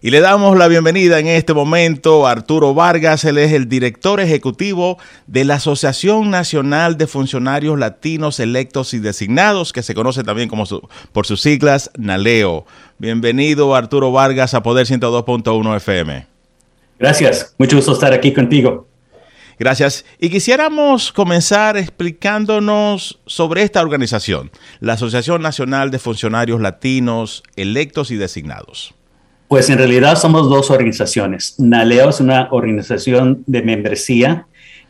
Y le damos la bienvenida en este momento a Arturo Vargas, él es el director ejecutivo de la Asociación Nacional de Funcionarios Latinos Electos y Designados, que se conoce también como por sus siglas NALEO. Bienvenido Arturo Vargas a Poder 102.1 FM. Gracias, mucho gusto estar aquí contigo. Gracias. Y quisiéramos comenzar explicándonos sobre esta organización, la Asociación Nacional de Funcionarios Latinos Electos y Designados. Pues en realidad somos dos organizaciones. NALEO es una organización de membresía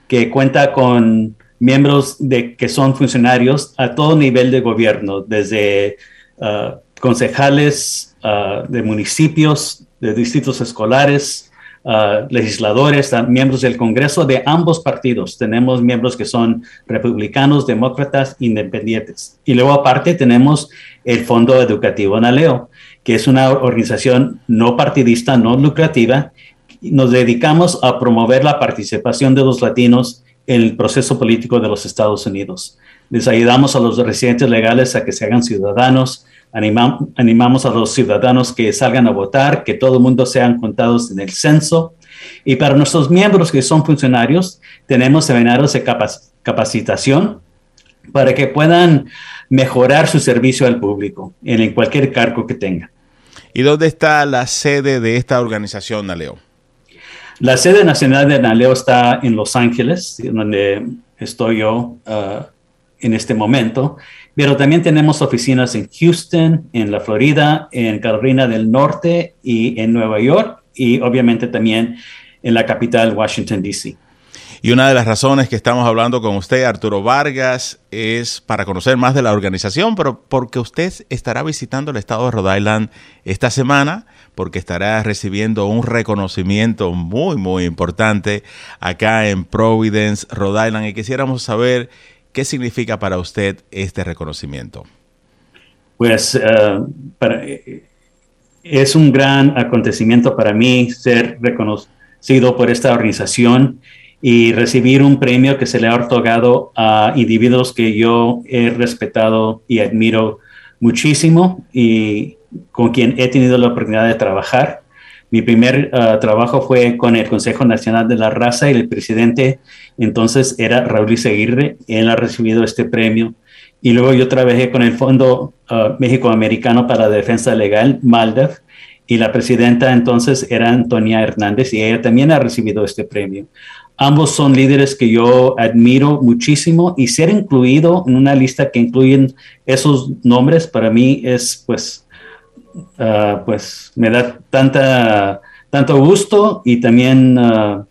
que cuenta con miembros de, que son funcionarios a todo nivel de gobierno, desde uh, concejales uh, de municipios, de distritos escolares, uh, legisladores, miembros del Congreso de ambos partidos. Tenemos miembros que son republicanos, demócratas, independientes. Y luego aparte tenemos el Fondo Educativo NALEO que es una organización no partidista, no lucrativa. Nos dedicamos a promover la participación de los latinos en el proceso político de los Estados Unidos. Les ayudamos a los residentes legales a que se hagan ciudadanos, animamos a los ciudadanos que salgan a votar, que todo el mundo sean contados en el censo. Y para nuestros miembros que son funcionarios, tenemos seminarios de capacitación para que puedan mejorar su servicio al público en cualquier cargo que tengan. ¿Y dónde está la sede de esta organización, Naleo? La sede nacional de Naleo está en Los Ángeles, donde estoy yo uh, en este momento, pero también tenemos oficinas en Houston, en la Florida, en Carolina del Norte y en Nueva York, y obviamente también en la capital, Washington, D.C. Y una de las razones que estamos hablando con usted, Arturo Vargas, es para conocer más de la organización, pero porque usted estará visitando el estado de Rhode Island esta semana, porque estará recibiendo un reconocimiento muy, muy importante acá en Providence, Rhode Island, y quisiéramos saber qué significa para usted este reconocimiento. Pues eh, es un gran acontecimiento para mí ser reconocido por esta organización y recibir un premio que se le ha otorgado a individuos que yo he respetado y admiro muchísimo y con quien he tenido la oportunidad de trabajar. Mi primer uh, trabajo fue con el Consejo Nacional de la Raza y el presidente entonces era Raúl Iseguirre. Él ha recibido este premio. Y luego yo trabajé con el Fondo uh, México Americano para la Defensa Legal, MALDEF, y la presidenta entonces era Antonia Hernández y ella también ha recibido este premio. Ambos son líderes que yo admiro muchísimo y ser incluido en una lista que incluyen esos nombres para mí es pues, uh, pues me da tanta, tanto gusto y también uh,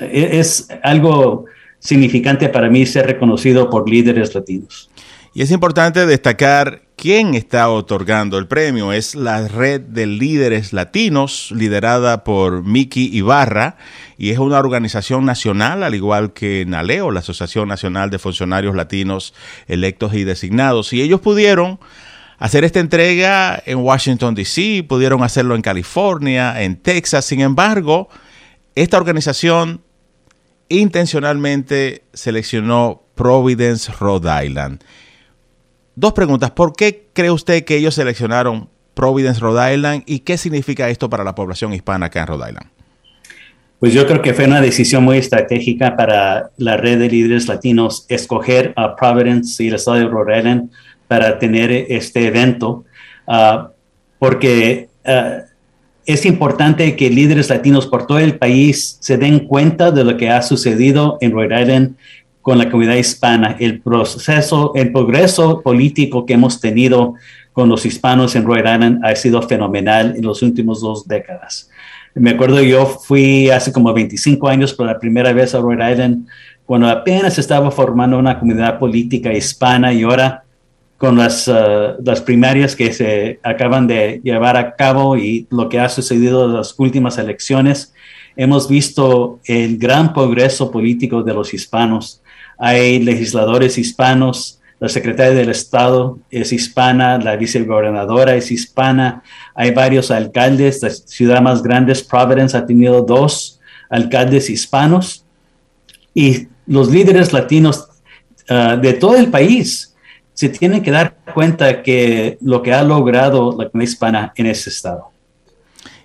es algo significante para mí ser reconocido por líderes latinos. Y es importante destacar quién está otorgando el premio. Es la red de líderes latinos liderada por Miki Ibarra y es una organización nacional, al igual que NALEO, la Asociación Nacional de Funcionarios Latinos Electos y Designados. Y ellos pudieron hacer esta entrega en Washington, D.C., pudieron hacerlo en California, en Texas. Sin embargo, esta organización intencionalmente seleccionó Providence, Rhode Island. Dos preguntas. ¿Por qué cree usted que ellos seleccionaron Providence, Rhode Island y qué significa esto para la población hispana acá en Rhode Island? Pues yo creo que fue una decisión muy estratégica para la red de líderes latinos escoger a Providence y el estado de Rhode Island para tener este evento, uh, porque uh, es importante que líderes latinos por todo el país se den cuenta de lo que ha sucedido en Rhode Island con la comunidad hispana, el proceso, el progreso político que hemos tenido con los hispanos en Rhode Island ha sido fenomenal en las últimas dos décadas. Me acuerdo yo fui hace como 25 años por la primera vez a Rhode Island, cuando apenas estaba formando una comunidad política hispana y ahora con las, uh, las primarias que se acaban de llevar a cabo y lo que ha sucedido en las últimas elecciones, hemos visto el gran progreso político de los hispanos hay legisladores hispanos, la secretaria del Estado es hispana, la vicegobernadora es hispana, hay varios alcaldes, la ciudad más grande, Providence, ha tenido dos alcaldes hispanos y los líderes latinos ah, de todo el país se tienen que dar cuenta que lo que ha logrado la comunidad hispana en ese estado.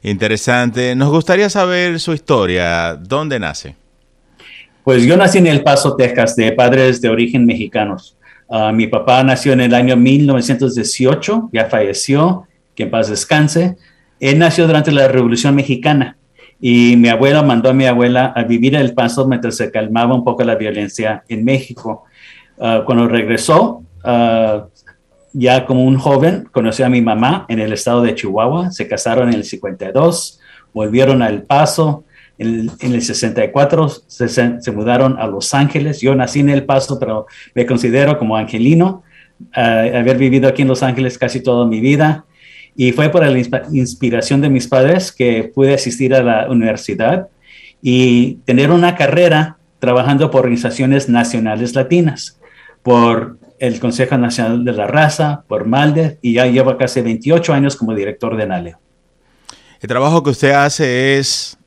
Interesante. Nos gustaría saber su historia. ¿Dónde nace? Pues yo nací en El Paso, Texas, de padres de origen mexicanos. Ah, mi papá nació en el año 1918, ya falleció, que en paz descanse. Él nació durante la Revolución Mexicana y mi abuela mandó a mi abuela a vivir en El Paso mientras se calmaba un poco la violencia en México. Ah, cuando regresó, uh, ya como un joven, conoció a mi mamá en el estado de Chihuahua, se casaron en el 52, volvieron a El Paso, en, el 64 se, se, mudaron a Los Ángeles, yo nací en El Paso, pero me considero como angelino, uh, haber vivido aquí en Los Ángeles casi toda mi vida, y fue por la inspiración de mis padres que pude asistir a la universidad y tener una carrera trabajando por organizaciones nacionales latinas, por el Consejo Nacional de la Raza, por MALDE, y ya llevo casi 28 años como director de NALE. El trabajo que usted hace es,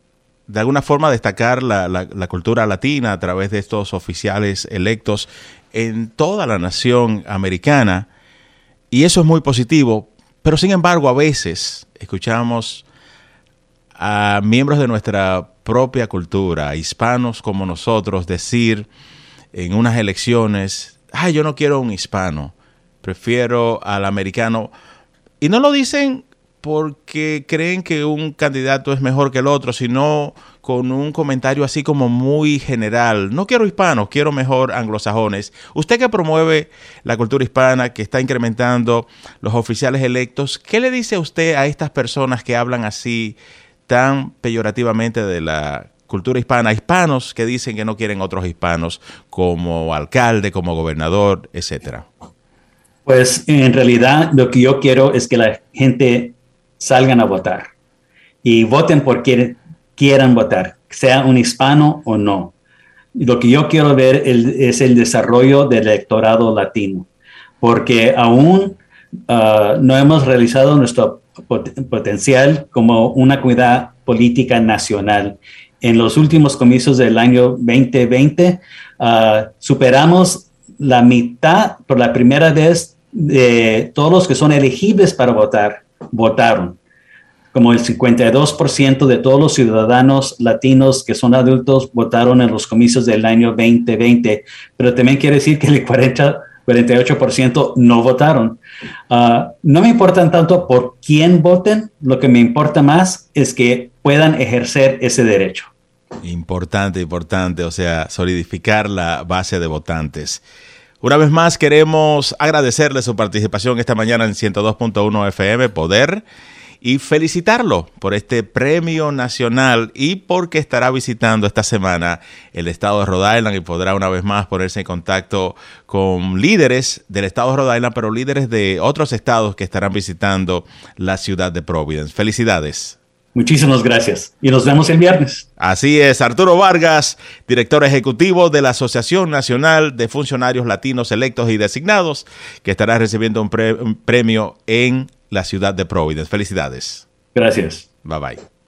de alguna forma, destacar la, la, cultura latina a través de estos oficiales electos en toda la nación americana, y eso es muy positivo, pero sin embargo a veces escuchamos a miembros de nuestra propia cultura, hispanos como nosotros, decir en unas elecciones, ay, yo no quiero un hispano, prefiero al americano. Y no lo dicen porque creen que un candidato es mejor que el otro, sino con un comentario así como muy general. No quiero hispanos, quiero mejor anglosajones. Usted que promueve la cultura hispana, que está incrementando los oficiales electos, ¿qué le dice usted a estas personas que hablan así tan peyorativamente de la cultura hispana, hispanos que dicen que no quieren otros hispanos como alcalde, como gobernador, etcétera? Pues en realidad lo que yo quiero es que la gente salgan a votar. Y voten por quien quieran votar, sea un hispano o no. Lo que yo quiero ver es el desarrollo del electorado latino, porque aún ah, no hemos realizado nuestro potencial como una comunidad política nacional. En los últimos comicios del año 2020 ah, superamos la mitad por la primera vez de todos los que son elegibles para votar, votaron. Como el 52% de todos los ciudadanos latinos que son adultos votaron en los comicios del año 2020, pero también quiere decir que el 40, 48% no votaron. Ah, no me importan tanto por quién voten, lo que me importa más es que puedan ejercer ese derecho. Importante, importante, o sea, solidificar la base de votantes. Una vez más queremos agradecerle su participación esta mañana en 102.1 FM Poder y felicitarlo por este premio nacional y porque estará visitando esta semana el estado de Rhode Island y podrá una vez más ponerse en contacto con líderes del estado de Rhode Island, pero líderes de otros estados que estarán visitando la ciudad de Providence. Felicidades. Muchísimas gracias y nos vemos el viernes. Así es, Arturo Vargas, director ejecutivo de la Asociación Nacional de Funcionarios Latinos Electos y Designados, que estará recibiendo un, premio en la ciudad de Providence. Felicidades. Gracias. Bye bye.